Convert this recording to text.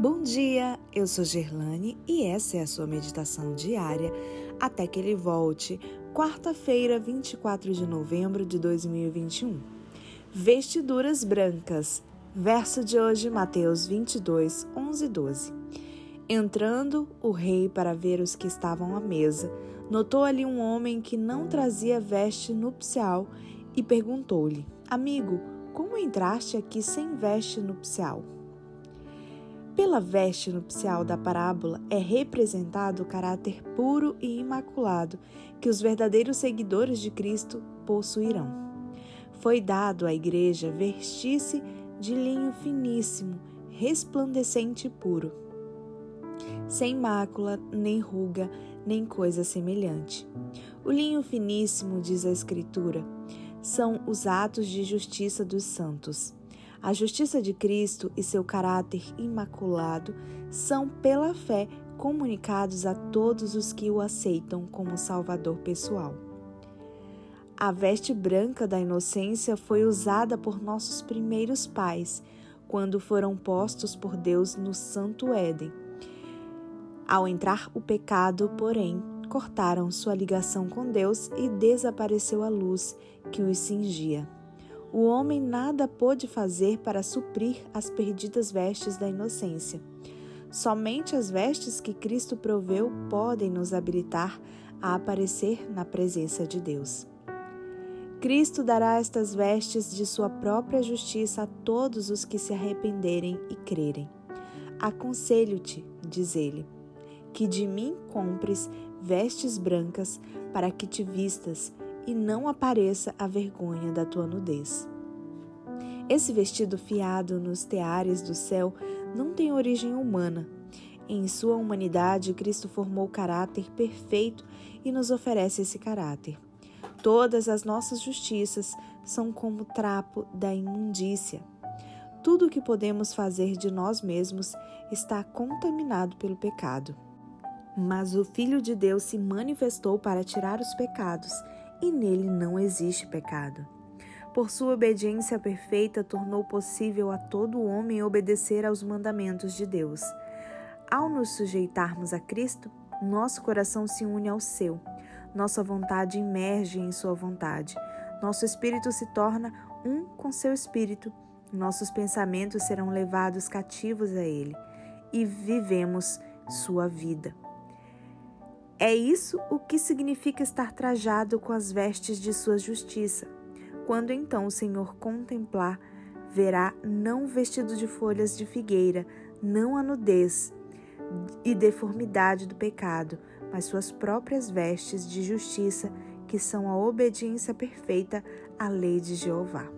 Bom dia, eu sou Gerlane e essa é a sua meditação diária até que ele volte, quarta-feira, 24 de novembro de 2021. Vestiduras brancas. Verso de hoje, Mateus 22, 11 e 12. Entrando o rei para ver os que estavam à mesa, notou ali um homem que não trazia veste nupcial e perguntou-lhe: Amigo, como entraste aqui sem veste nupcial? Pela veste nupcial da parábola é representado o caráter puro e imaculado que os verdadeiros seguidores de Cristo possuirão. Foi dado à igreja vestir-se de linho finíssimo, resplandecente e puro, sem mácula, nem ruga, nem coisa semelhante. O linho finíssimo, diz a Escritura, são os atos de justiça dos santos. A justiça de Cristo e seu caráter imaculado são, pela fé, comunicados a todos os que o aceitam como Salvador pessoal. A veste branca da inocência foi usada por nossos primeiros pais quando foram postos por Deus no Santo Éden. Ao entrar o pecado, porém, cortaram sua ligação com Deus e desapareceu a luz que os cingia. O homem nada pôde fazer para suprir as perdidas vestes da inocência. Somente as vestes que Cristo proveu podem nos habilitar a aparecer na presença de Deus. Cristo dará estas vestes de sua própria justiça a todos os que se arrependerem e crerem. Aconselho-te, diz ele, que de mim compres vestes brancas para que te vistas e não apareça a vergonha da tua nudez. Esse vestido fiado nos teares do céu não tem origem humana. Em sua humanidade, Cristo formou o caráter perfeito e nos oferece esse caráter. Todas as nossas justiças são como trapo da imundícia. Tudo o que podemos fazer de nós mesmos está contaminado pelo pecado. Mas o Filho de Deus se manifestou para tirar os pecados e nele não existe pecado. Por sua obediência perfeita, tornou possível a todo homem obedecer aos mandamentos de Deus. Ao nos sujeitarmos a Cristo, nosso coração se une ao seu, nossa vontade emerge em sua vontade, nosso espírito se torna um com seu espírito, nossos pensamentos serão levados cativos a ele e vivemos sua vida. É isso o que significa estar trajado com as vestes de sua justiça. Quando então o Senhor contemplar, verá não vestido de folhas de figueira, não a nudez e deformidade do pecado, mas suas próprias vestes de justiça, que são a obediência perfeita à lei de Jeová.